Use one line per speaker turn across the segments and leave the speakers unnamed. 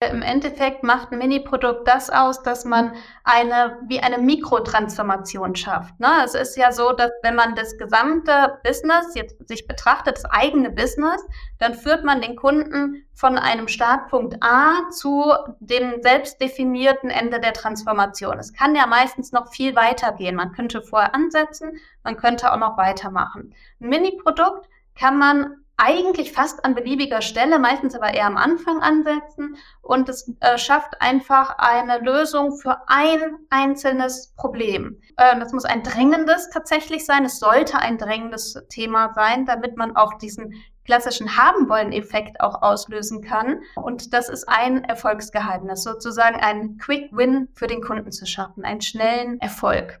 Im Endeffekt macht ein Mini-Produkt das aus, dass man eine, wie eine Mikrotransformation schafft. Ne? Es ist ja so, dass wenn man das gesamte Business jetzt sich betrachtet, das eigene Business, dann führt man den Kunden von einem Startpunkt A zu dem selbstdefinierten Ende der Transformation. Es kann ja meistens noch viel weiter gehen. Man könnte vorher ansetzen, man könnte auch noch weitermachen. Ein Mini-Produkt kann man eigentlich fast an beliebiger Stelle, meistens aber eher am Anfang ansetzen und es äh, schafft einfach eine Lösung für ein einzelnes Problem. Äh, das muss ein drängendes tatsächlich sein. Es sollte ein drängendes Thema sein, damit man auch diesen klassischen haben wollen Effekt auch auslösen kann. Und das ist ein Erfolgsgeheimnis, sozusagen einen Quick Win für den Kunden zu schaffen, einen schnellen Erfolg.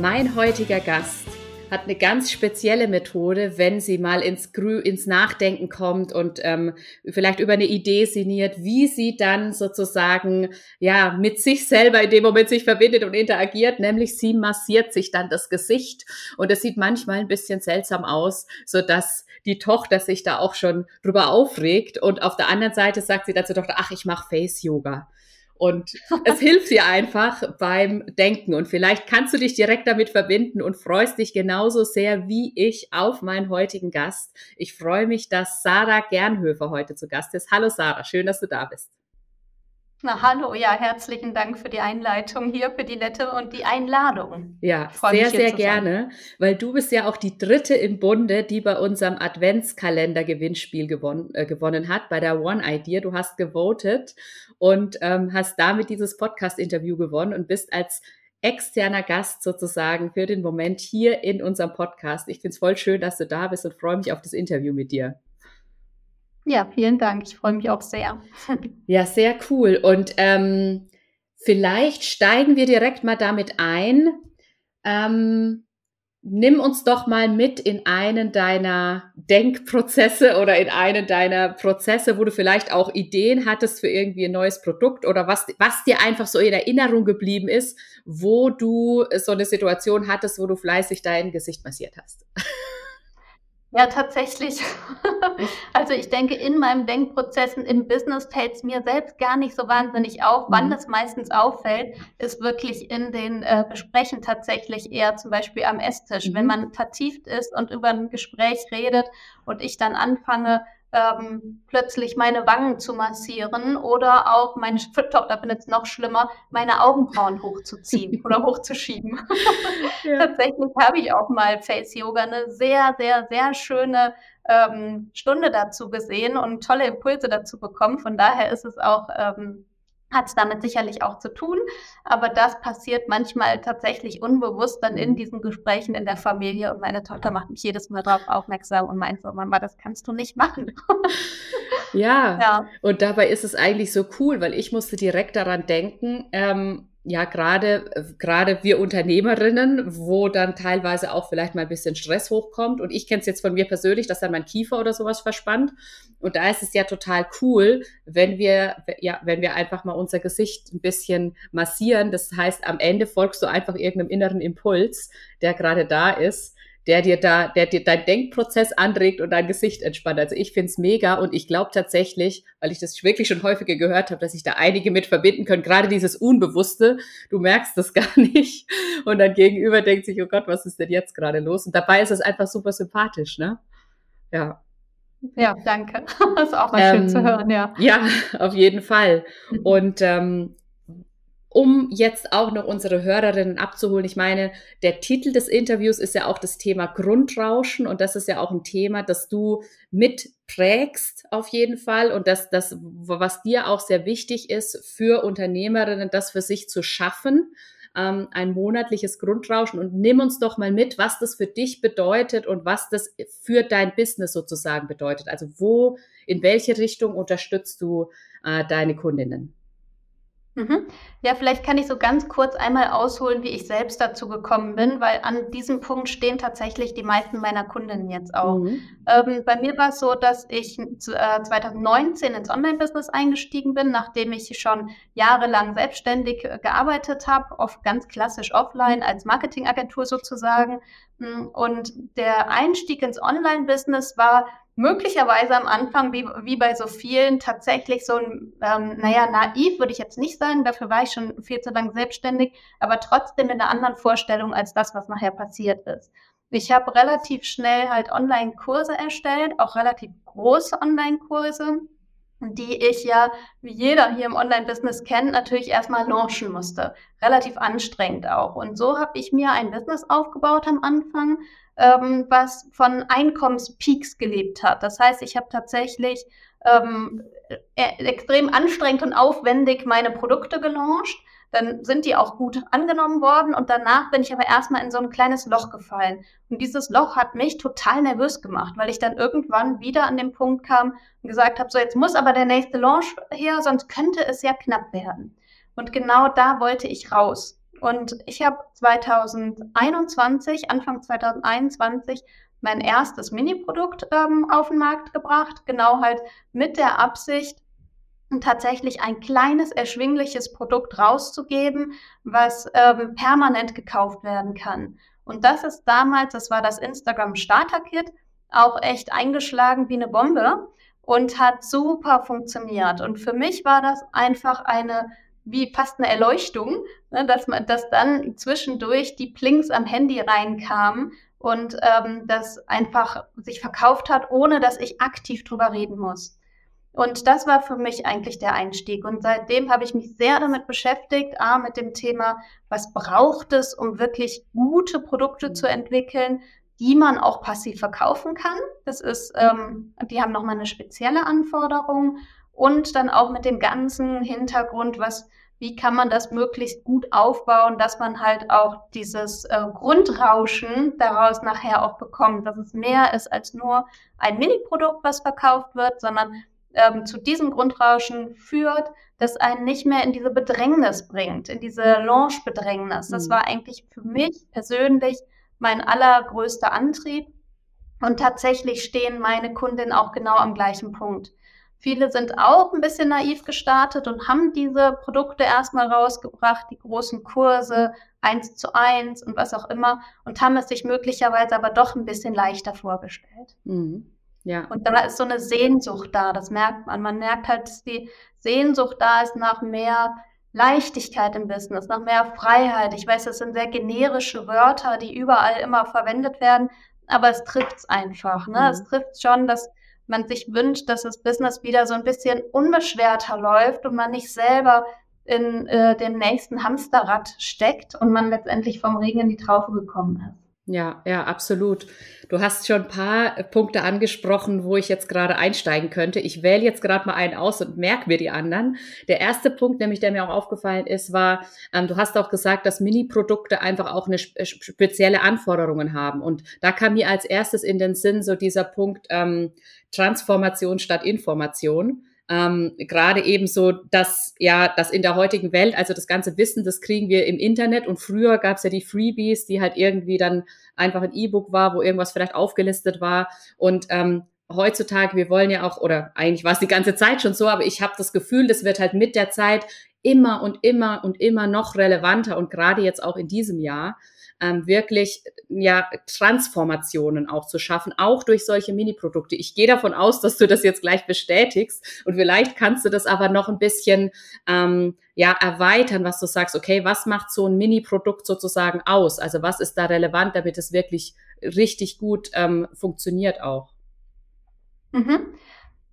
Mein heutiger Gast hat eine ganz spezielle Methode, wenn sie mal ins, Grü ins Nachdenken kommt und ähm, vielleicht über eine Idee sinniert, wie sie dann sozusagen ja mit sich selber in dem Moment sich verbindet und interagiert, nämlich sie massiert sich dann das Gesicht und es sieht manchmal ein bisschen seltsam aus, so dass die Tochter sich da auch schon drüber aufregt und auf der anderen Seite sagt sie dazu Tochter, ach, ich mache Face Yoga. Und es hilft dir einfach beim Denken. Und vielleicht kannst du dich direkt damit verbinden und freust dich genauso sehr wie ich auf meinen heutigen Gast. Ich freue mich, dass Sarah Gernhöfer heute zu Gast ist. Hallo Sarah, schön, dass du da bist.
Na, hallo, ja, herzlichen Dank für die Einleitung hier, für die nette und die Einladung.
Ja, sehr, sehr gerne, weil du bist ja auch die dritte im Bunde, die bei unserem Adventskalender-Gewinnspiel gewonnen, äh, gewonnen hat, bei der One Idea. Du hast gewotet und ähm, hast damit dieses Podcast-Interview gewonnen und bist als externer Gast sozusagen für den Moment hier in unserem Podcast. Ich finde es voll schön, dass du da bist und freue mich auf das Interview mit dir.
Ja, vielen Dank. Ich freue mich auch sehr.
Ja, sehr cool. Und ähm, vielleicht steigen wir direkt mal damit ein. Ähm, nimm uns doch mal mit in einen deiner Denkprozesse oder in einen deiner Prozesse, wo du vielleicht auch Ideen hattest für irgendwie ein neues Produkt oder was, was dir einfach so in Erinnerung geblieben ist, wo du so eine Situation hattest, wo du fleißig dein Gesicht massiert hast.
Ja, tatsächlich. also ich denke, in meinem Denkprozessen im Business fällt es mir selbst gar nicht so wahnsinnig auf. Mhm. Wann das meistens auffällt, ist wirklich in den äh, Gesprächen tatsächlich eher zum Beispiel am Esstisch. Mhm. Wenn man vertieft ist und über ein Gespräch redet und ich dann anfange, ähm, plötzlich meine Wangen zu massieren oder auch meine Tochter findet es noch schlimmer, meine Augenbrauen hochzuziehen oder hochzuschieben. ja. Tatsächlich habe ich auch mal Face Yoga eine sehr, sehr, sehr schöne ähm, Stunde dazu gesehen und tolle Impulse dazu bekommen. Von daher ist es auch ähm, hat es damit sicherlich auch zu tun, aber das passiert manchmal tatsächlich unbewusst dann in diesen Gesprächen in der Familie und meine Tochter macht mich jedes Mal darauf aufmerksam und meint so, Mama, das kannst du nicht machen.
ja. ja, und dabei ist es eigentlich so cool, weil ich musste direkt daran denken, ähm, ja, gerade, gerade wir Unternehmerinnen, wo dann teilweise auch vielleicht mal ein bisschen Stress hochkommt. Und ich kenne es jetzt von mir persönlich, dass dann mein Kiefer oder sowas verspannt. Und da ist es ja total cool, wenn wir, ja, wenn wir einfach mal unser Gesicht ein bisschen massieren. Das heißt, am Ende folgst du einfach irgendeinem inneren Impuls, der gerade da ist der dir da, der dir dein Denkprozess anregt und dein Gesicht entspannt. Also ich find's mega und ich glaube tatsächlich, weil ich das wirklich schon häufiger gehört habe, dass sich da einige mit verbinden können, gerade dieses Unbewusste, du merkst das gar nicht und dann gegenüber denkt sich, oh Gott, was ist denn jetzt gerade los? Und dabei ist es einfach super sympathisch, ne?
Ja. Ja, danke. Das ist auch mal ähm, schön zu ähm, hören, ja.
Ja, auf jeden Fall. Und ähm, um jetzt auch noch unsere Hörerinnen abzuholen. Ich meine, der Titel des Interviews ist ja auch das Thema Grundrauschen und das ist ja auch ein Thema, das du mitprägst auf jeden Fall und das, das, was dir auch sehr wichtig ist für Unternehmerinnen, das für sich zu schaffen. ähm, ein monatliches Grundrauschen und nimm uns doch mal mit, was das für dich bedeutet und was das für dein Business sozusagen bedeutet. Also wo, in welche Richtung unterstützt du äh, deine Kundinnen?
Mhm. Ja, vielleicht kann ich so ganz kurz einmal ausholen, wie ich selbst dazu gekommen bin, weil an diesem Punkt stehen tatsächlich die meisten meiner Kundinnen jetzt auch. Mhm. Ähm, bei mir war es so, dass ich äh, 2019 ins Online-Business eingestiegen bin, nachdem ich schon jahrelang selbstständig äh, gearbeitet habe, oft ganz klassisch offline als Marketingagentur sozusagen. Und der Einstieg ins Online-Business war möglicherweise am Anfang, wie, wie bei so vielen, tatsächlich so ein, ähm, naja, naiv würde ich jetzt nicht sagen, dafür war ich schon viel zu lang selbstständig, aber trotzdem in einer anderen Vorstellung als das, was nachher passiert ist. Ich habe relativ schnell halt Online-Kurse erstellt, auch relativ große Online-Kurse, die ich ja, wie jeder hier im Online-Business kennt, natürlich erstmal launchen musste. Relativ anstrengend auch. Und so habe ich mir ein Business aufgebaut am Anfang, ähm, was von Einkommenspeaks gelebt hat. Das heißt, ich habe tatsächlich ähm, e extrem anstrengend und aufwendig meine Produkte gelauncht. Dann sind die auch gut angenommen worden und danach bin ich aber erstmal in so ein kleines Loch gefallen. Und dieses Loch hat mich total nervös gemacht, weil ich dann irgendwann wieder an den Punkt kam und gesagt habe, so jetzt muss aber der nächste Launch her, sonst könnte es ja knapp werden. Und genau da wollte ich raus. Und ich habe 2021, Anfang 2021, mein erstes Mini-Produkt ähm, auf den Markt gebracht, genau halt mit der Absicht, tatsächlich ein kleines, erschwingliches Produkt rauszugeben, was ähm, permanent gekauft werden kann. Und das ist damals, das war das Instagram Starter Kit, auch echt eingeschlagen wie eine Bombe und hat super funktioniert. Und für mich war das einfach eine wie fast eine Erleuchtung, ne, dass man, dass dann zwischendurch die Plinks am Handy reinkamen und ähm, das einfach sich verkauft hat, ohne dass ich aktiv drüber reden muss. Und das war für mich eigentlich der Einstieg. Und seitdem habe ich mich sehr damit beschäftigt, A, mit dem Thema, was braucht es, um wirklich gute Produkte zu entwickeln, die man auch passiv verkaufen kann. Das ist, ähm, die haben nochmal eine spezielle Anforderung und dann auch mit dem ganzen Hintergrund, was, wie kann man das möglichst gut aufbauen, dass man halt auch dieses äh, Grundrauschen daraus nachher auch bekommt, dass es mehr ist als nur ein Mini-Produkt, was verkauft wird, sondern ähm, zu diesem Grundrauschen führt, das einen nicht mehr in diese Bedrängnis bringt, in diese Launch-Bedrängnis. Das mhm. war eigentlich für mich persönlich mein allergrößter Antrieb. Und tatsächlich stehen meine Kundinnen auch genau am gleichen Punkt. Viele sind auch ein bisschen naiv gestartet und haben diese Produkte erstmal rausgebracht, die großen Kurse, eins zu eins und was auch immer, und haben es sich möglicherweise aber doch ein bisschen leichter vorgestellt. Mhm. Ja. Und da ist so eine Sehnsucht da, das merkt man. Man merkt halt, dass die Sehnsucht da ist nach mehr Leichtigkeit im Business, nach mehr Freiheit. Ich weiß, das sind sehr generische Wörter, die überall immer verwendet werden, aber es trifft es einfach. Ne? Mhm. Es trifft schon, dass man sich wünscht, dass das Business wieder so ein bisschen unbeschwerter läuft und man nicht selber in äh, dem nächsten Hamsterrad steckt und man letztendlich vom Regen in die Traufe gekommen ist.
Ja, ja, absolut. Du hast schon ein paar Punkte angesprochen, wo ich jetzt gerade einsteigen könnte. Ich wähle jetzt gerade mal einen aus und merke mir die anderen. Der erste Punkt, nämlich der mir auch aufgefallen ist, war, ähm, du hast auch gesagt, dass Mini-Produkte einfach auch eine spezielle Anforderungen haben. Und da kam mir als erstes in den Sinn so dieser Punkt ähm, Transformation statt Information ähm, gerade eben so, dass ja, das in der heutigen Welt, also das ganze Wissen, das kriegen wir im Internet. Und früher gab es ja die Freebies, die halt irgendwie dann einfach ein E-Book war, wo irgendwas vielleicht aufgelistet war. Und ähm, heutzutage, wir wollen ja auch, oder eigentlich war es die ganze Zeit schon so, aber ich habe das Gefühl, das wird halt mit der Zeit immer und immer und immer noch relevanter und gerade jetzt auch in diesem Jahr ähm, wirklich ja Transformationen auch zu schaffen, auch durch solche Mini-Produkte. Ich gehe davon aus, dass du das jetzt gleich bestätigst und vielleicht kannst du das aber noch ein bisschen ähm, ja erweitern, was du sagst. Okay, was macht so ein Mini-Produkt sozusagen aus? Also was ist da relevant, damit es wirklich richtig gut ähm, funktioniert auch?
Mhm.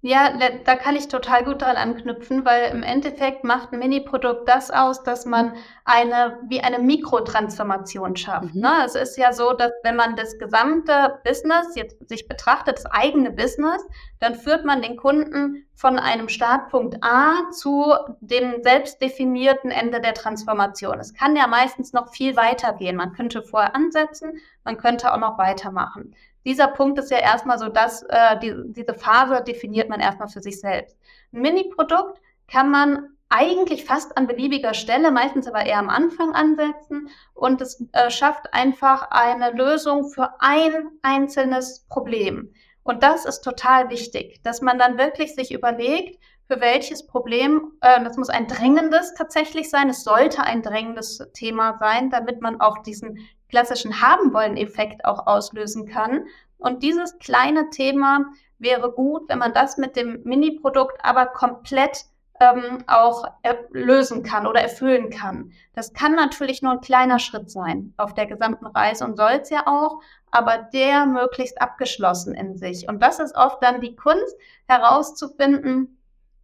Ja, da kann ich total gut dran anknüpfen, weil im Endeffekt macht ein Mini-Produkt das aus, dass man eine, wie eine Mikrotransformation schafft. Mhm. Ne? Es ist ja so, dass wenn man das gesamte Business jetzt sich betrachtet, das eigene Business, dann führt man den Kunden von einem Startpunkt A zu dem selbst definierten Ende der Transformation. Es kann ja meistens noch viel weiter gehen. Man könnte vorher ansetzen, man könnte auch noch weitermachen dieser Punkt ist ja erstmal so, dass äh, die, diese Phase definiert man erstmal für sich selbst. Ein Mini-Produkt kann man eigentlich fast an beliebiger Stelle, meistens aber eher am Anfang ansetzen und es äh, schafft einfach eine Lösung für ein einzelnes Problem. Und das ist total wichtig, dass man dann wirklich sich überlegt, für welches Problem, äh, das muss ein dringendes tatsächlich sein, es sollte ein drängendes Thema sein, damit man auch diesen klassischen haben wollen Effekt auch auslösen kann. Und dieses kleine Thema wäre gut, wenn man das mit dem Mini-Produkt aber komplett ähm, auch lösen kann oder erfüllen kann. Das kann natürlich nur ein kleiner Schritt sein auf der gesamten Reise und soll es ja auch, aber der möglichst abgeschlossen in sich. Und das ist oft dann die Kunst herauszufinden,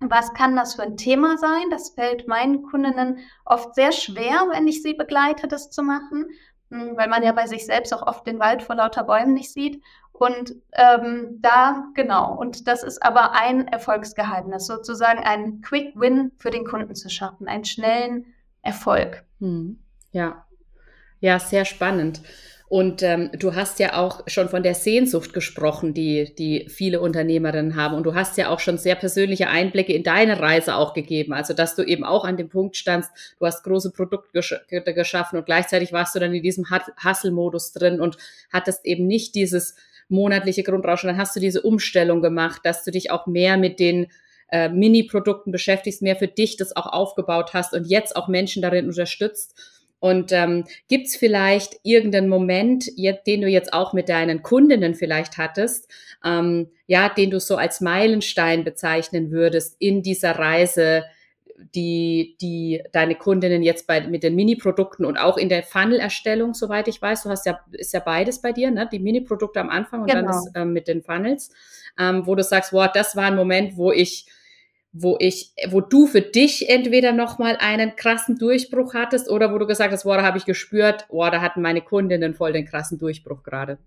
was kann das für ein Thema sein? Das fällt meinen Kundinnen oft sehr schwer, wenn ich sie begleite, das zu machen. Hm, weil man ja bei sich selbst auch oft den Wald vor lauter Bäumen nicht sieht. Und ähm, da, genau, und das ist aber ein Erfolgsgeheimnis, sozusagen einen Quick Win für den Kunden zu schaffen, einen schnellen Erfolg. Hm.
Ja, ja, sehr spannend. Und ähm, du hast ja auch schon von der Sehnsucht gesprochen, die, die viele Unternehmerinnen haben. Und du hast ja auch schon sehr persönliche Einblicke in deine Reise auch gegeben. Also, dass du eben auch an dem Punkt standst, du hast große Produkte gesch geschaffen und gleichzeitig warst du dann in diesem Hustle-Modus drin und hattest eben nicht dieses monatliche Grundrauschen. Dann hast du diese Umstellung gemacht, dass du dich auch mehr mit den äh, Mini-Produkten beschäftigst, mehr für dich das auch aufgebaut hast und jetzt auch Menschen darin unterstützt. Und ähm, gibt es vielleicht irgendeinen Moment, den du jetzt auch mit deinen Kundinnen vielleicht hattest, ähm, ja, den du so als Meilenstein bezeichnen würdest in dieser Reise, die, die deine Kundinnen jetzt bei, mit den Mini-Produkten und auch in der Funnel-Erstellung, soweit ich weiß, du hast ja, ist ja beides bei dir, ne? Die Mini-Produkte am Anfang und genau. dann das, ähm, mit den Funnels, ähm, wo du sagst, wow, das war ein Moment, wo ich wo ich, wo du für dich entweder nochmal einen krassen Durchbruch hattest oder wo du gesagt hast, boah, da habe ich gespürt, boah, da hatten meine Kundinnen voll den krassen Durchbruch gerade?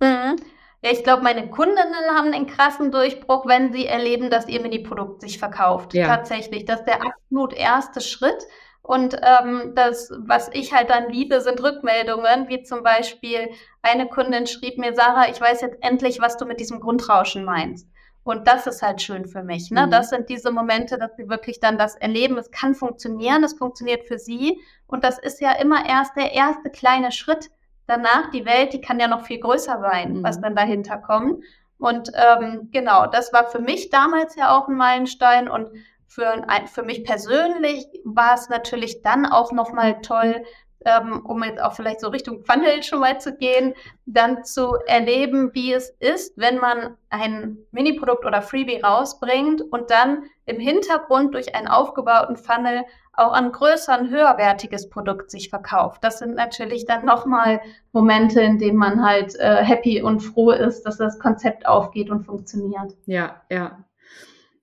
Mhm. Ja, ich glaube, meine Kundinnen haben einen krassen Durchbruch, wenn sie erleben, dass ihr Mini-Produkt sich verkauft. Ja. Tatsächlich. Das ist der absolut erste Schritt. Und ähm, das, was ich halt dann liebe, sind Rückmeldungen, wie zum Beispiel eine Kundin schrieb mir, Sarah, ich weiß jetzt endlich, was du mit diesem Grundrauschen meinst. Und das ist halt schön für mich. Ne? Mhm. Das sind diese Momente, dass sie wirklich dann das erleben. Es kann funktionieren, es funktioniert für sie. Und das ist ja immer erst der erste kleine Schritt. Danach, die Welt, die kann ja noch viel größer sein, mhm. was dann dahinter kommt. Und ähm, genau, das war für mich damals ja auch ein Meilenstein. Und für, für mich persönlich war es natürlich dann auch nochmal toll, ähm, um jetzt auch vielleicht so Richtung Funnel schon mal zu gehen, dann zu erleben, wie es ist, wenn man ein Mini-Produkt oder Freebie rausbringt und dann im Hintergrund durch einen aufgebauten Funnel auch ein größeren, höherwertiges Produkt sich verkauft. Das sind natürlich dann nochmal Momente, in denen man halt äh, happy und froh ist, dass das Konzept aufgeht und funktioniert.
Ja, ja,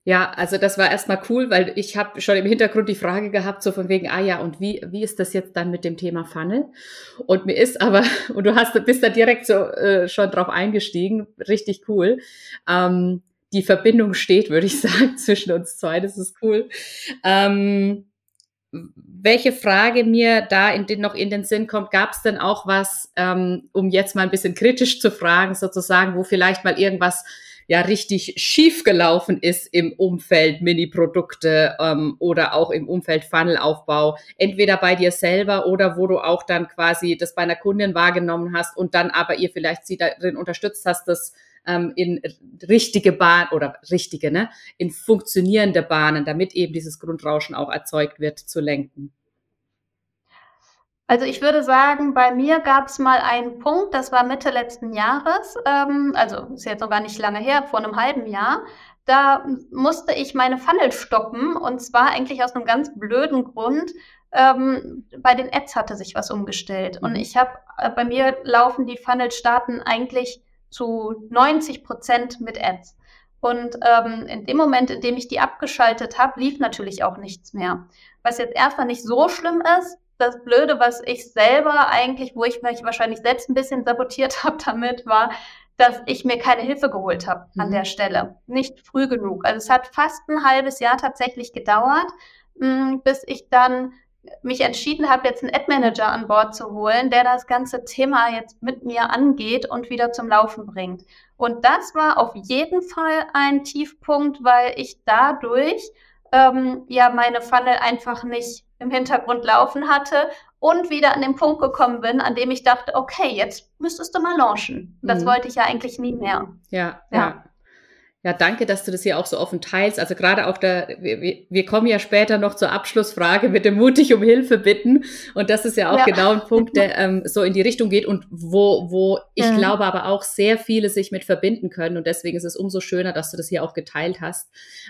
ja, also das war erstmal cool, weil ich habe schon im Hintergrund die Frage gehabt, so von wegen, ah ja, und wie, wie ist das jetzt dann mit dem Thema Funnel? Und mir ist aber, und du hast, bist da direkt so äh, schon drauf eingestiegen, richtig cool. Ähm, die Verbindung steht, würde ich sagen, zwischen uns zwei, das ist cool. Ähm, welche Frage mir da in den, noch in den Sinn kommt, gab es denn auch was, ähm, um jetzt mal ein bisschen kritisch zu fragen, sozusagen, wo vielleicht mal irgendwas ja richtig schief gelaufen ist im Umfeld Mini-Produkte ähm, oder auch im Umfeld Funnelaufbau, entweder bei dir selber oder wo du auch dann quasi das bei einer Kundin wahrgenommen hast und dann aber ihr vielleicht sie darin unterstützt hast, das ähm, in richtige Bahn oder richtige, ne, in funktionierende Bahnen, damit eben dieses Grundrauschen auch erzeugt wird, zu lenken.
Also ich würde sagen, bei mir gab es mal einen Punkt, das war Mitte letzten Jahres, ähm, also ist jetzt noch gar nicht lange her, vor einem halben Jahr. Da musste ich meine Funnel stoppen und zwar eigentlich aus einem ganz blöden Grund. Ähm, bei den Ads hatte sich was umgestellt und mhm. ich habe, äh, bei mir laufen die Funnel starten eigentlich zu 90 Prozent mit Ads. Und ähm, in dem Moment, in dem ich die abgeschaltet habe, lief natürlich auch nichts mehr. Was jetzt erstmal nicht so schlimm ist, das Blöde, was ich selber eigentlich, wo ich mich wahrscheinlich selbst ein bisschen sabotiert habe damit, war, dass ich mir keine Hilfe geholt habe an mhm. der Stelle. Nicht früh genug. Also es hat fast ein halbes Jahr tatsächlich gedauert, mh, mm, bis ich dann mich entschieden habe, jetzt einen Ad-Manager an Bord zu holen, der das ganze Thema jetzt mit mir angeht und wieder zum Laufen bringt. Und das war auf jeden Fall ein Tiefpunkt, weil ich dadurch ähm, ja meine Funnel einfach nicht im Hintergrund laufen hatte und wieder an den Punkt gekommen bin, an dem ich dachte, okay, jetzt müsstest du mal launchen. Das mhm. wollte ich ja eigentlich nie mehr.
Ja, ja. ja. Ja, danke, dass du das hier auch so offen teilst. Also gerade auch da, wir, wir kommen ja später noch zur Abschlussfrage mit dem mutig um Hilfe bitten. Und das ist ja auch ja. genau ein Punkt, der ähm, so in die Richtung geht und wo, wo ich mhm. glaube aber auch sehr viele sich mit verbinden können. Und deswegen ist es umso schöner, dass du das hier auch geteilt hast.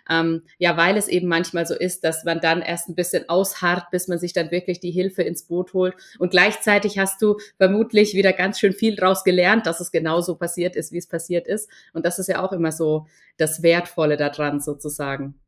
Ähm, ja, weil es eben manchmal so ist, dass man dann erst ein bisschen ausharrt, bis man sich dann wirklich die Hilfe ins Boot holt. Und gleichzeitig hast du vermutlich wieder ganz schön viel draus gelernt, dass es genauso passiert ist, wie es passiert ist. Und das ist ja auch immer so das Wertvolle daran sozusagen.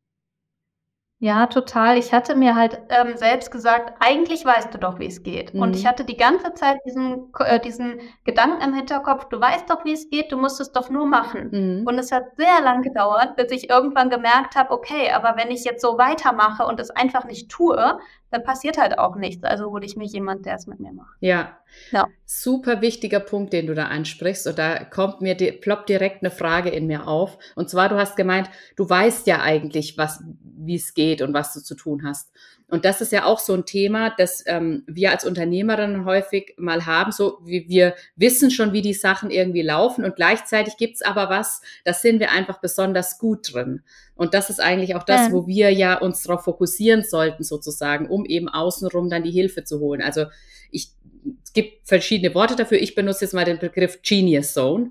Ja, total. Ich hatte mir halt ähm, selbst gesagt, eigentlich weißt du doch, wie es geht. Mhm. Und ich hatte die ganze Zeit diesen, äh, diesen Gedanken im Hinterkopf, du weißt doch, wie es geht, du musst es doch nur machen. Mhm. Und es hat sehr lang gedauert, bis ich irgendwann gemerkt habe, okay, aber wenn ich jetzt so weitermache und es einfach nicht tue, dann passiert halt auch nichts. Also hole ich mir jemand, der es mit mir macht.
Ja. Ja. Super wichtiger Punkt, den du da ansprichst. Und da kommt mir, ploppt direkt eine Frage in mir auf. Und zwar, du hast gemeint, du weißt ja eigentlich, was, wie es geht und was du zu tun hast. Und das ist ja auch so ein Thema, das ähm, wir als Unternehmerinnen häufig mal haben. So, wie wir wissen schon, wie die Sachen irgendwie laufen und gleichzeitig gibt's aber was, da sind wir einfach besonders gut drin. Und das ist eigentlich auch das, ja. wo wir ja uns darauf fokussieren sollten, sozusagen, um eben außenrum dann die Hilfe zu holen. Also ich, es gibt verschiedene Worte dafür. Ich benutze jetzt mal den Begriff Genius Zone.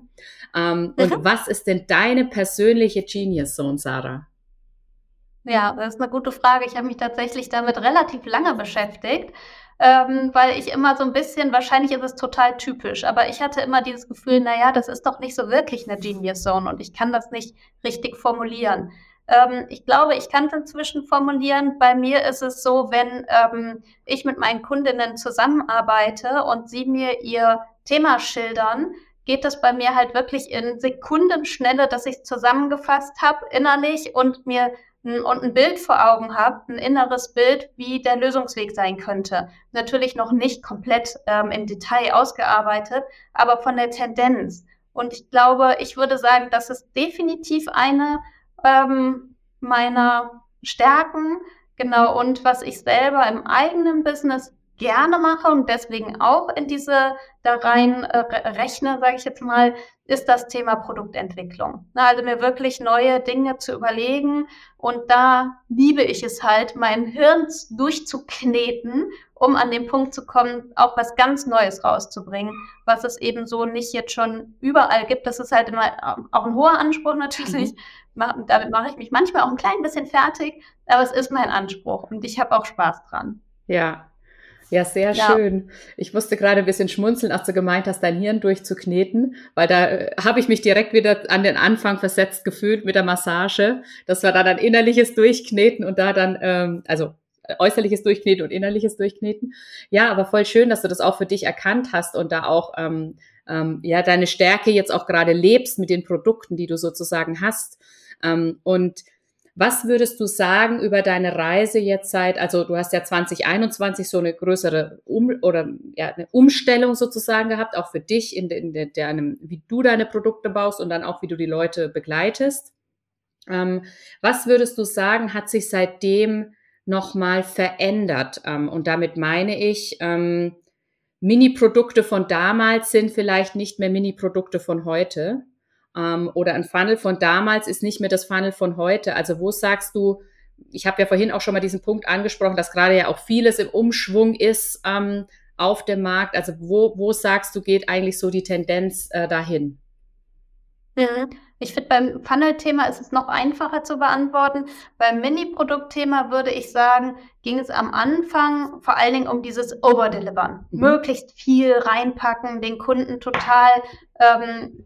Ähm, mhm. Und was ist denn deine persönliche Genius Zone, Sarah?
Ja, das ist eine gute Frage. Ich habe mich tatsächlich damit relativ lange beschäftigt, ähm, weil ich immer so ein bisschen, wahrscheinlich ist es total typisch, aber ich hatte immer dieses Gefühl, naja, das ist doch nicht so wirklich eine Genius Zone und ich kann das nicht richtig formulieren. Ähm, ich glaube, ich kann es inzwischen formulieren. Bei mir ist es so, wenn ähm, ich mit meinen Kundinnen zusammenarbeite und sie mir ihr Thema schildern, geht es bei mir halt wirklich in Sekundenschnelle, dass ich zusammengefasst habe innerlich und mir und ein Bild vor Augen habe, ein inneres Bild, wie der Lösungsweg sein könnte. Natürlich noch nicht komplett ähm, im Detail ausgearbeitet, aber von der Tendenz. Und ich glaube, ich würde sagen, das ist definitiv eine ähm, meiner Stärken. Genau, und was ich selber im eigenen Business gerne mache und deswegen auch in diese da rein äh, rechne, sage ich jetzt mal, ist das Thema Produktentwicklung. Na, also mir wirklich neue Dinge zu überlegen und da liebe ich es halt, mein Hirn durchzukneten, um an den Punkt zu kommen, auch was ganz Neues rauszubringen, was es eben so nicht jetzt schon überall gibt. Das ist halt immer auch ein hoher Anspruch natürlich. Mhm. Damit mache ich mich manchmal auch ein klein bisschen fertig, aber es ist mein Anspruch und ich habe auch Spaß dran.
Ja, ja, sehr ja. schön. Ich musste gerade ein bisschen schmunzeln, als du gemeint hast, dein Hirn durchzukneten, weil da äh, habe ich mich direkt wieder an den Anfang versetzt gefühlt mit der Massage. Das war dann ein innerliches Durchkneten und da dann, ähm, also äußerliches Durchkneten und innerliches Durchkneten. Ja, aber voll schön, dass du das auch für dich erkannt hast und da auch ähm, ähm, ja deine Stärke jetzt auch gerade lebst mit den Produkten, die du sozusagen hast. Ähm, und was würdest du sagen über deine Reise jetzt seit, also du hast ja 2021 so eine größere um, oder ja, eine Umstellung sozusagen gehabt, auch für dich in, in, in deinem, wie du deine Produkte baust und dann auch wie du die Leute begleitest. Ähm, was würdest du sagen, hat sich seitdem nochmal verändert? Ähm, und damit meine ich, ähm, Mini-Produkte von damals sind vielleicht nicht mehr Mini-Produkte von heute ähm, oder ein Funnel von damals ist nicht mehr das Funnel von heute. Also wo sagst du, ich habe ja vorhin auch schon mal diesen Punkt angesprochen, dass gerade ja auch vieles im Umschwung ist ähm, auf dem Markt. Also wo, wo sagst du, geht eigentlich so die Tendenz äh, dahin?
Mhm. Ich finde, beim Funnel-Thema ist es noch einfacher zu beantworten. Beim Mini-Produkt-Thema würde ich sagen, ging es am Anfang vor allen Dingen um dieses Overdelivern. Mhm. Möglichst viel reinpacken, den Kunden total ähm,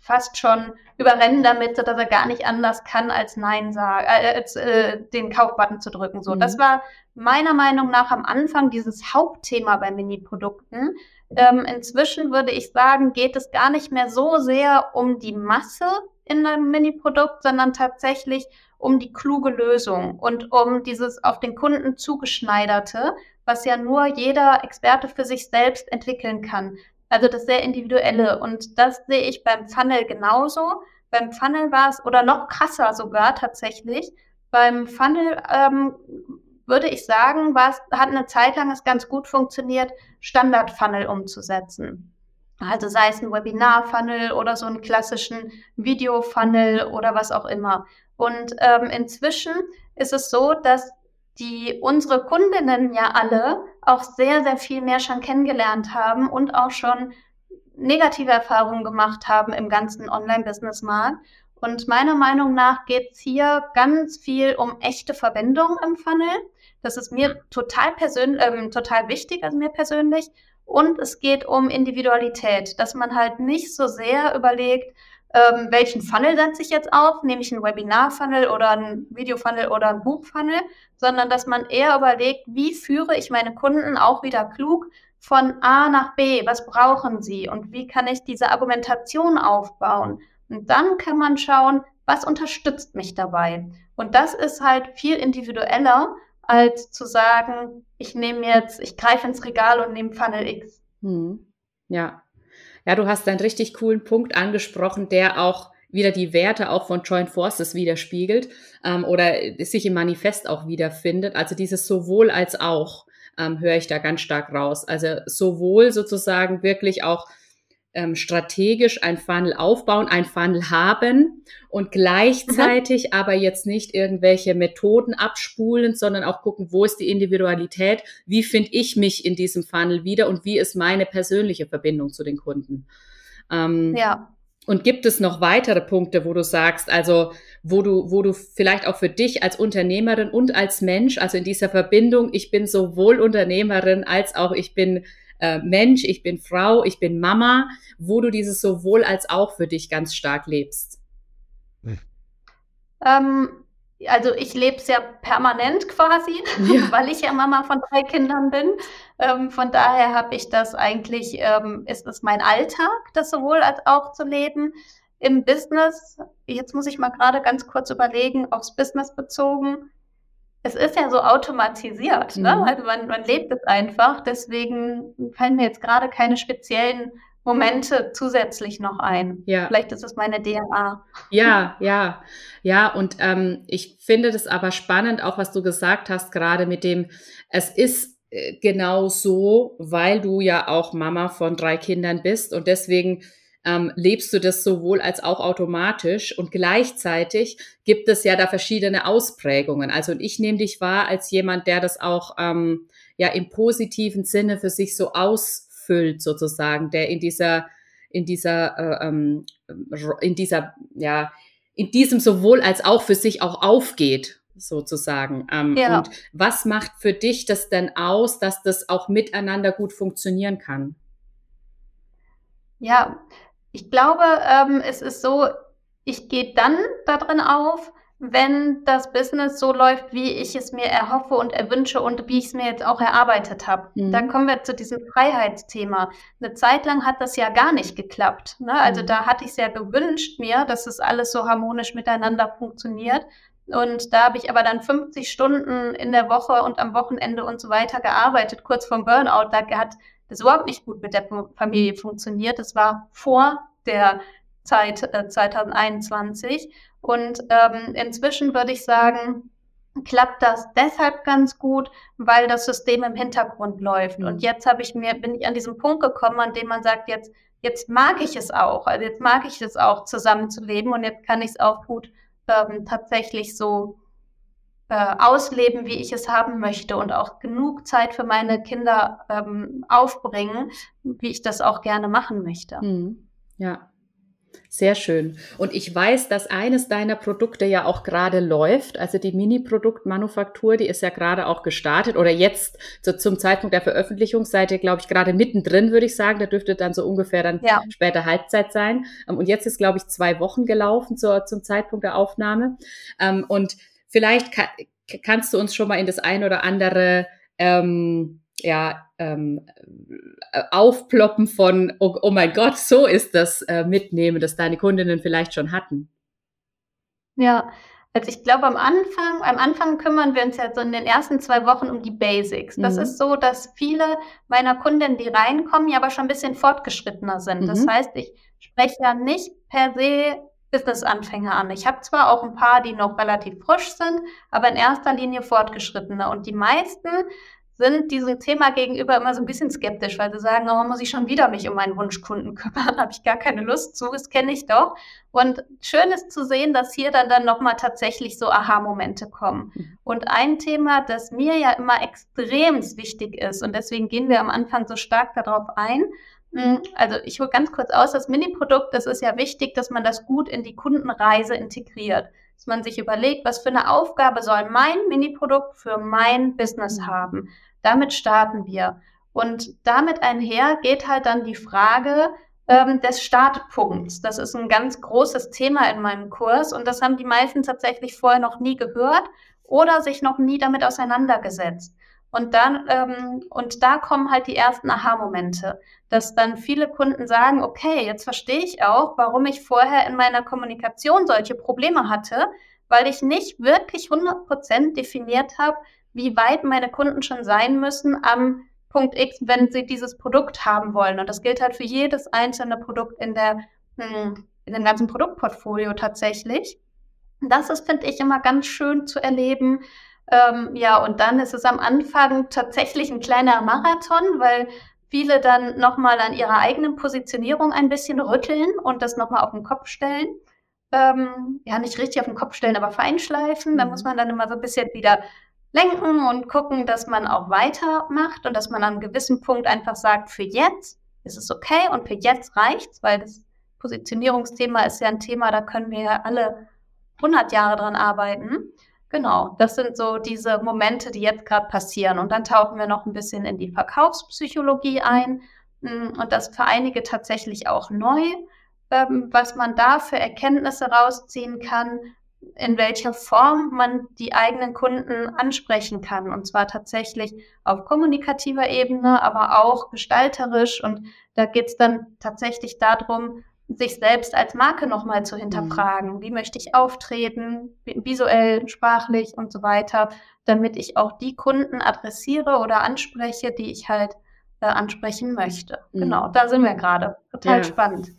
fast schon überrennen damit, dass er gar nicht anders kann, als Nein sagen, äh, als äh, den Kaufbutton zu drücken. So, mhm. das war meiner Meinung nach am Anfang dieses Hauptthema bei Mini-Produkten. Ähm, inzwischen würde ich sagen, geht es gar nicht mehr so sehr um die Masse in einem Mini-Produkt, sondern tatsächlich um die kluge Lösung und um dieses auf den Kunden zugeschneiderte, was ja nur jeder Experte für sich selbst entwickeln kann. Also das sehr individuelle. Und das sehe ich beim Funnel genauso. Beim Funnel war es, oder noch krasser sogar tatsächlich, beim Funnel ähm, würde ich sagen, war es, hat eine Zeit lang es ganz gut funktioniert, Standard-Funnel umzusetzen. Also sei es ein Webinar-Funnel oder so einen klassischen Video-Funnel oder was auch immer. Und ähm, inzwischen ist es so, dass die unsere Kundinnen ja alle auch sehr, sehr viel mehr schon kennengelernt haben und auch schon negative Erfahrungen gemacht haben im ganzen Online-Business-Markt. Und meiner Meinung nach geht es hier ganz viel um echte Verbindung im Funnel. Das ist mir total persönlich, ähm, total wichtig, also mir persönlich. Und es geht um Individualität, dass man halt nicht so sehr überlegt, ähm, welchen Funnel setze ich jetzt auf, nehme ich einen Webinar-Funnel oder einen Video-Funnel oder einen Buch-Funnel, sondern dass man eher überlegt, wie führe ich meine Kunden auch wieder klug von A nach B, was brauchen sie und wie kann ich diese Argumentation aufbauen. Und dann kann man schauen, was unterstützt mich dabei. Und das ist halt viel individueller, als zu sagen, ich nehme jetzt, ich greife ins Regal und nehme Funnel X. Hm.
Ja, ja, du hast einen richtig coolen Punkt angesprochen, der auch wieder die Werte auch von Joint Forces widerspiegelt ähm, oder sich im Manifest auch wiederfindet. Also dieses sowohl als auch ähm, höre ich da ganz stark raus. Also sowohl sozusagen wirklich auch ähm, strategisch ein Funnel aufbauen, ein Funnel haben und gleichzeitig mhm. aber jetzt nicht irgendwelche Methoden abspulen, sondern auch gucken, wo ist die Individualität, wie finde ich mich in diesem Funnel wieder und wie ist meine persönliche Verbindung zu den Kunden. Ähm, ja. Und gibt es noch weitere Punkte, wo du sagst, also wo du, wo du vielleicht auch für dich als Unternehmerin und als Mensch, also in dieser Verbindung, ich bin sowohl Unternehmerin als auch ich bin äh, Mensch, ich bin Frau, ich bin Mama, wo du dieses sowohl als auch für dich ganz stark lebst?
Hm. Ähm, also ich lebe es ja permanent quasi, ja. weil ich ja Mama von drei Kindern bin. Ähm, von daher habe ich das eigentlich, ähm, ist es mein Alltag, das sowohl als auch zu leben. Im Business, jetzt muss ich mal gerade ganz kurz überlegen, aufs Business bezogen, es ist ja so automatisiert, ne? Mhm. Also man, man lebt es einfach. Deswegen fallen mir jetzt gerade keine speziellen Momente zusätzlich noch ein. Ja. Vielleicht ist es meine DNA.
Ja, ja, ja. Und ähm, ich finde das aber spannend, auch was du gesagt hast, gerade mit dem, es ist äh, genau so, weil du ja auch Mama von drei Kindern bist und deswegen ähm, lebst du das sowohl als auch automatisch und gleichzeitig gibt es ja da verschiedene Ausprägungen. Also und ich nehme dich wahr als jemand, der das auch ähm, ja im positiven Sinne für sich so ausfüllt sozusagen, der in dieser in dieser äh, ähm, in dieser ja in diesem sowohl als auch für sich auch aufgeht sozusagen. Ähm, ja. Und was macht für dich das denn aus, dass das auch miteinander gut funktionieren kann?
Ja, ich glaube, ähm, es ist so, ich gehe dann darin auf, wenn das Business so läuft, wie ich es mir erhoffe und erwünsche und wie ich es mir jetzt auch erarbeitet habe. Mhm. Dann kommen wir zu diesem Freiheitsthema. Eine Zeit lang hat das ja gar nicht geklappt. Ne? Also mhm. da hatte ich es ja gewünscht mir, dass es alles so harmonisch miteinander funktioniert. Und da habe ich aber dann 50 Stunden in der Woche und am Wochenende und so weiter gearbeitet, kurz vorm Burnout. Da hat das überhaupt nicht gut mit der Familie funktioniert. Das war vor der Zeit äh, 2021. Und ähm, inzwischen würde ich sagen, klappt das deshalb ganz gut, weil das System im Hintergrund läuft. Und mhm. jetzt habe ich mir, bin ich an diesem Punkt gekommen, an dem man sagt, jetzt, jetzt mag ich es auch. Also jetzt mag ich es auch, zusammenzuleben und jetzt kann ich es auch gut ähm, tatsächlich so äh, ausleben, wie ich es haben möchte und auch genug Zeit für meine Kinder ähm, aufbringen, wie ich das auch gerne machen möchte.
Hm. Ja. Sehr schön. Und ich weiß, dass eines deiner Produkte ja auch gerade läuft. Also die Mini-Produktmanufaktur, die ist ja gerade auch gestartet oder jetzt so zum Zeitpunkt der Veröffentlichung seid ihr, glaube ich, gerade mittendrin, würde ich sagen. Da dürfte dann so ungefähr dann ja. später Halbzeit sein. Ähm, und jetzt ist, glaube ich, zwei Wochen gelaufen zur, zum Zeitpunkt der Aufnahme. Ähm, und vielleicht kann, kannst du uns schon mal in das ein oder andere ähm, ja, ähm, äh, Aufploppen von, oh, oh, mein Gott, so ist das äh, mitnehmen, das deine Kundinnen vielleicht schon hatten?
Ja, also ich glaube am Anfang, am Anfang kümmern wir uns ja so in den ersten zwei Wochen um die Basics. Das mhm. ist so, dass viele meiner Kundinnen, die reinkommen, ja aber schon ein bisschen fortgeschrittener sind. Mhm. Das heißt, ich spreche ja nicht per se Business-Anfänger an. Ich habe zwar auch ein paar, die noch relativ frisch sind, aber in erster Linie fortgeschrittene. Und die meisten sind diesem Thema gegenüber immer so ein bisschen skeptisch, weil sie sagen, oh, muss ich schon wieder mich um meinen Wunschkunden kümmern, habe ich gar keine Lust zu, das kenne ich doch. Und schön ist zu sehen, dass hier dann, dann nochmal tatsächlich so Aha-Momente kommen. Mhm. Und ein Thema, das mir ja immer extrem wichtig ist, und deswegen gehen wir am Anfang so stark darauf ein, hm, also ich hole ganz kurz aus, das Mini-Produkt, das ist ja wichtig, dass man das gut in die Kundenreise integriert. Dass man sich überlegt, was für eine Aufgabe soll mein Mini-Produkt für mein Business mhm. haben. Damit starten wir. Und damit einher geht halt dann die Frage ähm, des Startpunkts. Das ist ein ganz großes Thema in meinem Kurs und das haben die meisten tatsächlich vorher noch nie gehört oder sich noch nie damit auseinandergesetzt. Und dann, ähm, und da kommen halt die ersten Aha-Momente, dass dann viele Kunden sagen, okay, jetzt verstehe ich auch, warum ich vorher in meiner Kommunikation solche Probleme hatte, weil ich nicht wirklich 100% definiert habe, wie weit meine Kunden schon sein müssen am Punkt X, wenn sie dieses Produkt haben wollen. Und das gilt halt für jedes einzelne Produkt in der, hm, in dem ganzen Produktportfolio tatsächlich. Das ist, finde ich, immer ganz schön zu erleben, ähm, ja, und dann ist es am Anfang tatsächlich ein kleiner Marathon, weil viele dann nochmal an ihrer eigenen Positionierung ein bisschen rütteln und das nochmal auf den Kopf stellen. Ähm, ja, nicht richtig auf den Kopf stellen, aber feinschleifen. Da mhm. muss man dann immer so ein bisschen wieder lenken und gucken, dass man auch weitermacht und dass man an einem gewissen Punkt einfach sagt, für jetzt ist es okay und für jetzt reicht's, weil das Positionierungsthema ist ja ein Thema, da können wir ja alle 100 Jahre dran arbeiten. Genau, das sind so diese Momente, die jetzt gerade passieren. Und dann tauchen wir noch ein bisschen in die Verkaufspsychologie ein hm, und das für einige tatsächlich auch neu, ähm, was man da für Erkenntnisse rausziehen kann, in welcher Form man die eigenen Kunden ansprechen kann. Und zwar tatsächlich auf kommunikativer Ebene, aber auch gestalterisch. Und da geht es dann tatsächlich darum, sich selbst als Marke nochmal zu hinterfragen. Mhm. Wie möchte ich auftreten, visuell, sprachlich und so weiter, damit ich auch die Kunden adressiere oder anspreche, die ich halt äh, ansprechen möchte. Mhm. Genau, da sind wir gerade. Total ja. spannend.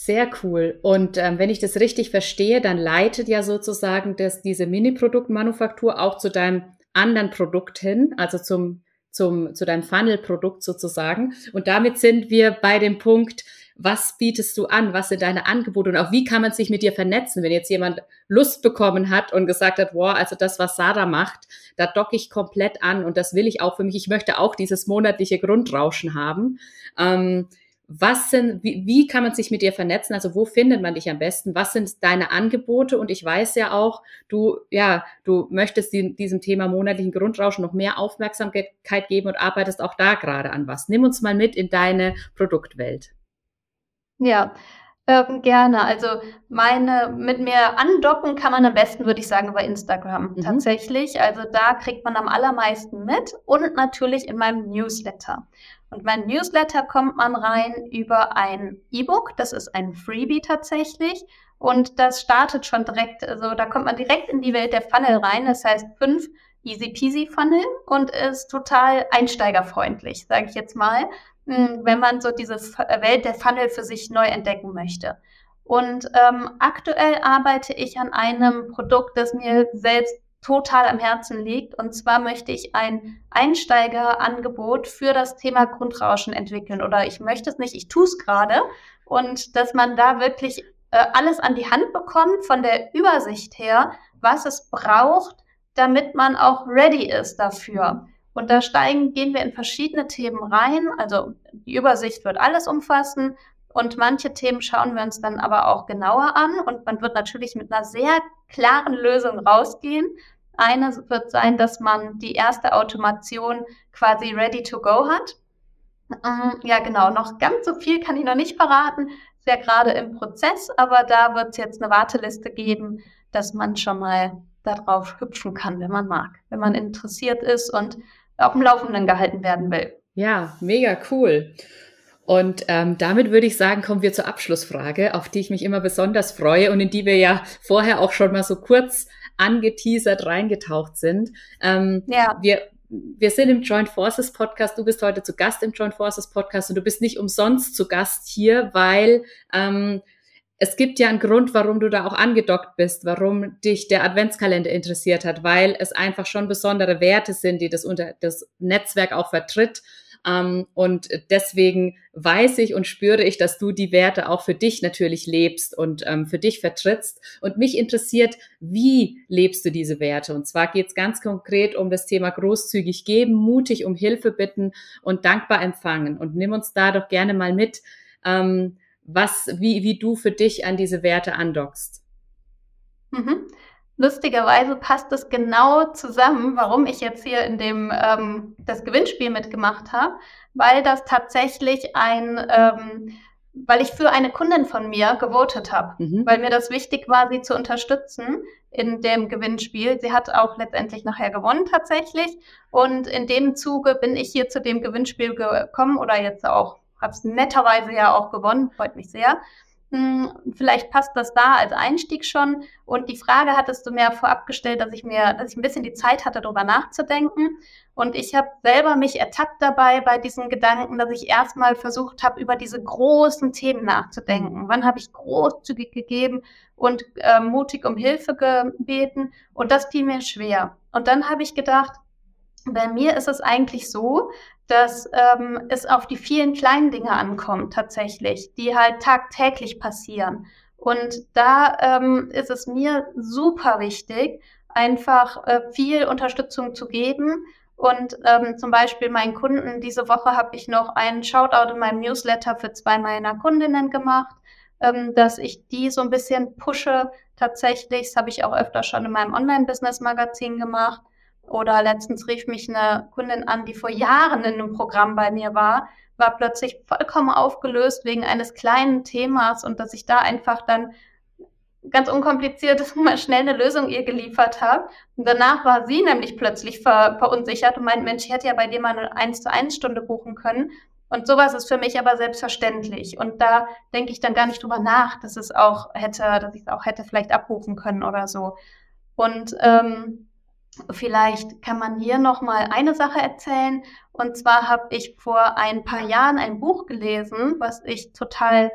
Sehr cool. Und ähm, wenn ich das richtig verstehe, dann leitet ja sozusagen das, diese Mini-Produktmanufaktur auch zu deinem anderen Produkt hin, also zum, zum, zu deinem Funnel-Produkt sozusagen. Und damit sind wir bei dem Punkt, was bietest du an, was sind deine Angebote und auch wie kann man sich mit dir vernetzen, wenn jetzt jemand Lust bekommen hat und gesagt hat, wow, also das, was Sarah macht, da docke ich komplett an und das will ich auch für mich. Ich möchte auch dieses monatliche Grundrauschen haben. Ähm, was sind, wie, wie kann man sich mit dir vernetzen? Also wo findet man dich am besten? Was sind deine Angebote? Und ich weiß ja auch, du, ja, du möchtest die, diesem Thema monatlichen Grundrauschen noch mehr Aufmerksamkeit geben und arbeitest auch da gerade an was. Nimm uns mal mit in deine Produktwelt.
Ja, ähm, gerne. Also meine, mit mir andocken kann man am besten, würde ich sagen, über Instagram mhm. tatsächlich. Also da kriegt man am allermeisten mit und natürlich in meinem Newsletter. Und mein Newsletter kommt man rein über ein E-Book. Das ist ein Freebie tatsächlich. Und das startet schon direkt, also da kommt man direkt in die Welt der Funnel rein. Das heißt fünf easy peasy Funnel und ist total einsteigerfreundlich, sage ich jetzt mal. Hm, wenn man so diese Welt der Funnel für sich neu entdecken möchte. Und ähm, aktuell arbeite ich an einem Produkt, das mir selbst total am Herzen liegt. Und zwar möchte ich ein Einsteigerangebot für das Thema Grundrauschen entwickeln. Oder ich möchte es nicht, ich tue es gerade. Und dass man da wirklich äh, alles an die Hand bekommt, von der Übersicht her, was es braucht, damit man auch ready ist dafür. Und da steigen, gehen wir in verschiedene Themen rein. Also die Übersicht wird alles umfassen. Und manche Themen schauen wir uns dann aber auch genauer an und man wird natürlich mit einer sehr klaren Lösung rausgehen. Eine wird sein, dass man die erste Automation quasi ready to go hat. Ähm, ja, genau, noch ganz so viel kann ich noch nicht verraten. Ist ja gerade im Prozess, aber da wird es jetzt eine Warteliste geben, dass man schon mal darauf hüpfen kann, wenn man mag, wenn man interessiert ist und auf dem Laufenden gehalten werden will.
Ja, mega cool. Und ähm, damit würde ich sagen, kommen wir zur Abschlussfrage, auf die ich mich immer besonders freue und in die wir ja vorher auch schon mal so kurz angeteasert reingetaucht sind. Ähm, ja. Wir wir sind im Joint Forces Podcast. Du bist heute zu Gast im Joint Forces Podcast und du bist nicht umsonst zu Gast hier, weil ähm, es gibt ja einen Grund, warum du da auch angedockt bist, warum dich der Adventskalender interessiert hat, weil es einfach schon besondere Werte sind, die das, unter, das Netzwerk auch vertritt und deswegen weiß ich und spüre ich, dass du die Werte auch für dich natürlich lebst und ähm, für dich vertrittst. Und mich interessiert, wie lebst du diese Werte? Und zwar geht es ganz konkret um das Thema großzügig geben, mutig um Hilfe bitten und dankbar empfangen. Und nimm uns da doch gerne mal mit, ähm, was, wie, wie du für dich an diese Werte andockst.
Mhm lustigerweise passt es genau zusammen, warum ich jetzt hier in dem ähm, das Gewinnspiel mitgemacht habe, weil das tatsächlich ein, ähm, weil ich für eine Kundin von mir gewotet habe, mhm. weil mir das wichtig war, sie zu unterstützen in dem Gewinnspiel. Sie hat auch letztendlich nachher gewonnen tatsächlich und in dem Zuge bin ich hier zu dem Gewinnspiel gekommen oder jetzt auch, habe es netterweise ja auch gewonnen, freut mich sehr. Hm, vielleicht passt das da als Einstieg schon. Und die Frage hattest du mir vorab gestellt, dass ich mir, dass ich ein bisschen die Zeit hatte, darüber nachzudenken. Und ich habe selber mich ertappt dabei bei diesen Gedanken, dass ich erstmal versucht habe, über diese großen Themen nachzudenken. Wann habe ich großzügig gegeben und äh, mutig um Hilfe gebeten? Und das fiel mir schwer. Und dann habe ich gedacht, bei mir ist es eigentlich so, dass ähm, es auf die vielen kleinen Dinge ankommt tatsächlich, die halt tagtäglich passieren. Und da ähm, ist es mir super wichtig, einfach äh, viel Unterstützung zu geben. Und ähm, zum Beispiel meinen Kunden, diese Woche habe ich noch einen Shoutout in meinem Newsletter für zwei meiner Kundinnen gemacht, ähm, dass ich die so ein bisschen pushe tatsächlich. Das habe ich auch öfter schon in meinem Online-Business-Magazin gemacht oder letztens rief mich eine Kundin an, die vor Jahren in einem Programm bei mir war, war plötzlich vollkommen aufgelöst wegen eines kleinen Themas und dass ich da einfach dann ganz unkompliziert mal schnell eine Lösung ihr geliefert habe. Und danach war sie nämlich plötzlich ver verunsichert und meint, Mensch, ich hätte ja bei dir mal eine 1 zu 1 Stunde buchen können. Und sowas ist für mich aber selbstverständlich. Und da denke ich dann gar nicht drüber nach, dass es auch hätte, dass ich es auch hätte vielleicht abrufen können oder so. Und ähm, Vielleicht kann man hier noch mal eine Sache erzählen. Und zwar habe ich vor ein paar Jahren ein Buch gelesen, was ich total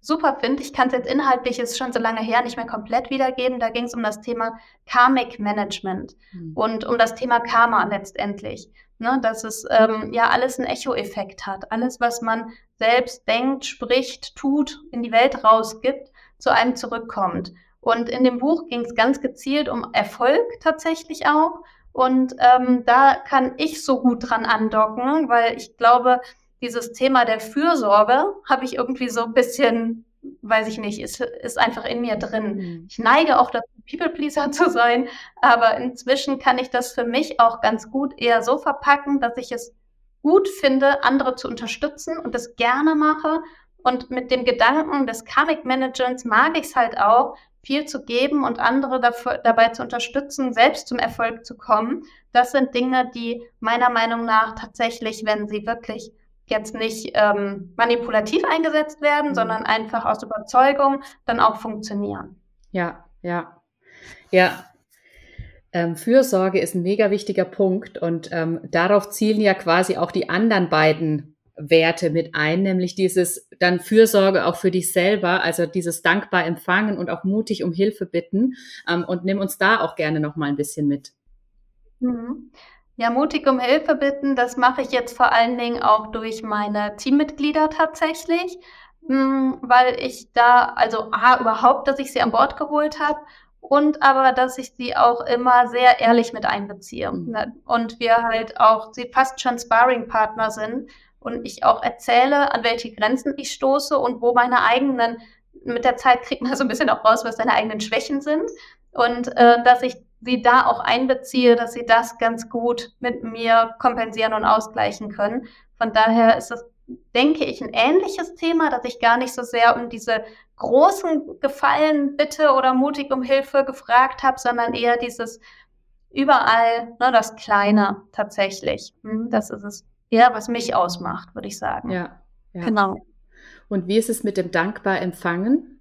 super finde. Ich kann es jetzt inhaltlich, ist schon so lange her, nicht mehr komplett wiedergeben. Da ging es um das Thema Karmic Management mhm. und um das Thema Karma letztendlich. Ne, dass es ähm, ja alles einen Echo-Effekt hat. Alles, was man selbst denkt, spricht, tut, in die Welt rausgibt, zu einem zurückkommt. Und in dem Buch ging es ganz gezielt um Erfolg tatsächlich auch. Und ähm, da kann ich so gut dran andocken, weil ich glaube, dieses Thema der Fürsorge habe ich irgendwie so ein bisschen, weiß ich nicht, ist, ist einfach in mir drin. Mhm. Ich neige auch dazu, People-Pleaser zu sein, aber inzwischen kann ich das für mich auch ganz gut eher so verpacken, dass ich es gut finde, andere zu unterstützen und das gerne mache. Und mit dem Gedanken des Karmic Managements mag ich es halt auch, viel zu geben und andere dafür, dabei zu unterstützen, selbst zum Erfolg zu kommen. Das sind Dinge, die meiner Meinung nach tatsächlich, wenn sie wirklich jetzt nicht ähm, manipulativ eingesetzt werden, mhm. sondern einfach aus Überzeugung, dann auch funktionieren.
Ja, ja, ja. Ähm, Fürsorge ist ein mega wichtiger Punkt und ähm, darauf zielen ja quasi auch die anderen beiden Werte mit ein, nämlich dieses dann Fürsorge auch für dich selber, also dieses dankbar empfangen und auch mutig um Hilfe bitten. Ähm, und nimm uns da auch gerne noch mal ein bisschen mit.
Mhm. Ja, mutig um Hilfe bitten, das mache ich jetzt vor allen Dingen auch durch meine Teammitglieder tatsächlich, hm, weil ich da, also A, überhaupt, dass ich sie an Bord geholt habe und aber, dass ich sie auch immer sehr ehrlich mit einbeziehe. Mhm. Und wir halt auch, sie fast schon Sparring-Partner sind, und ich auch erzähle, an welche Grenzen ich stoße und wo meine eigenen, mit der Zeit kriegt man so ein bisschen auch raus, was seine eigenen Schwächen sind und äh, dass ich sie da auch einbeziehe, dass sie das ganz gut mit mir kompensieren und ausgleichen können. Von daher ist das, denke ich, ein ähnliches Thema, dass ich gar nicht so sehr um diese großen Gefallen bitte oder mutig um Hilfe gefragt habe, sondern eher dieses überall, ne, das Kleine tatsächlich. Hm, das ist es eher, was mich ausmacht, würde ich sagen.
Ja, ja. Genau. Und wie ist es mit dem dankbar empfangen?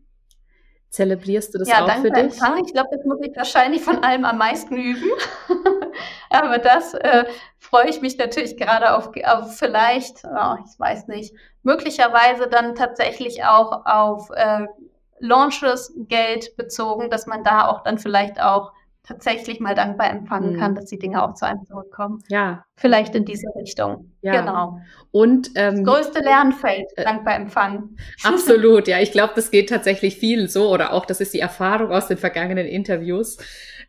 Zelebrierst du das ja, auch für dich?
Empfangen. Ich glaube, das muss ich wahrscheinlich von allem am meisten üben. Aber das äh, freue ich mich natürlich gerade auf, auf vielleicht, oh, ich weiß nicht, möglicherweise dann tatsächlich auch auf äh, Launches Geld bezogen, dass man da auch dann vielleicht auch tatsächlich mal dankbar empfangen mhm. kann, dass die Dinge auch zu einem zurückkommen.
Ja.
Vielleicht in diese Richtung.
Ja. Genau. Und
ähm, das größte Lernfeld, äh, dankbar empfangen.
Absolut, ja. Ich glaube, das geht tatsächlich vielen so oder auch das ist die Erfahrung aus den vergangenen Interviews,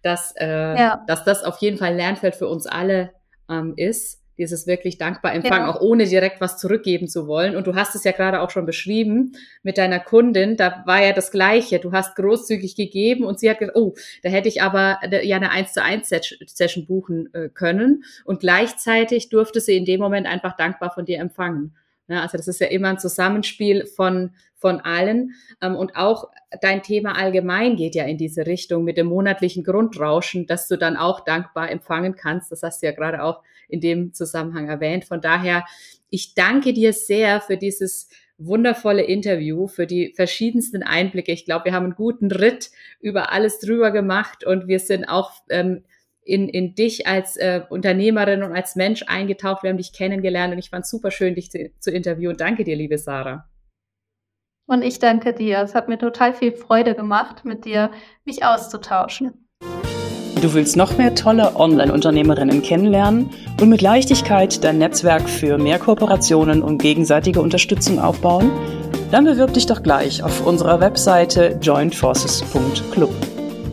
dass, äh, ja. dass das auf jeden Fall ein Lernfeld für uns alle ähm, ist dieses wirklich dankbar empfangen, ja. auch ohne direkt was zurückgeben zu wollen. Und du hast es ja gerade auch schon beschrieben mit deiner Kundin, da war ja das Gleiche. Du hast großzügig gegeben und sie hat gesagt, oh, da hätte ich aber äh, ja eine 1 zu 1 Session buchen äh, können. Und gleichzeitig durfte sie in dem Moment einfach dankbar von dir empfangen. Ja, also das ist ja immer ein Zusammenspiel von, von allen. Ähm, und auch dein Thema allgemein geht ja in diese Richtung mit dem monatlichen Grundrauschen, dass du dann auch dankbar empfangen kannst. Das hast du ja gerade auch in dem Zusammenhang erwähnt. Von daher, ich danke dir sehr für dieses wundervolle Interview, für die verschiedensten Einblicke. Ich glaube, wir haben einen guten Ritt über alles drüber gemacht und wir sind auch ähm, in, in dich als äh, Unternehmerin und als Mensch eingetaucht. Wir haben dich kennengelernt und ich fand es super schön, dich zu, zu interviewen. Danke dir, liebe Sarah.
Und ich danke dir. Es hat mir total viel Freude gemacht, mit dir mich auszutauschen.
Du willst noch mehr tolle Online-Unternehmerinnen kennenlernen und mit Leichtigkeit dein Netzwerk für mehr Kooperationen und gegenseitige Unterstützung aufbauen? Dann bewirb dich doch gleich auf unserer Webseite jointforces.club.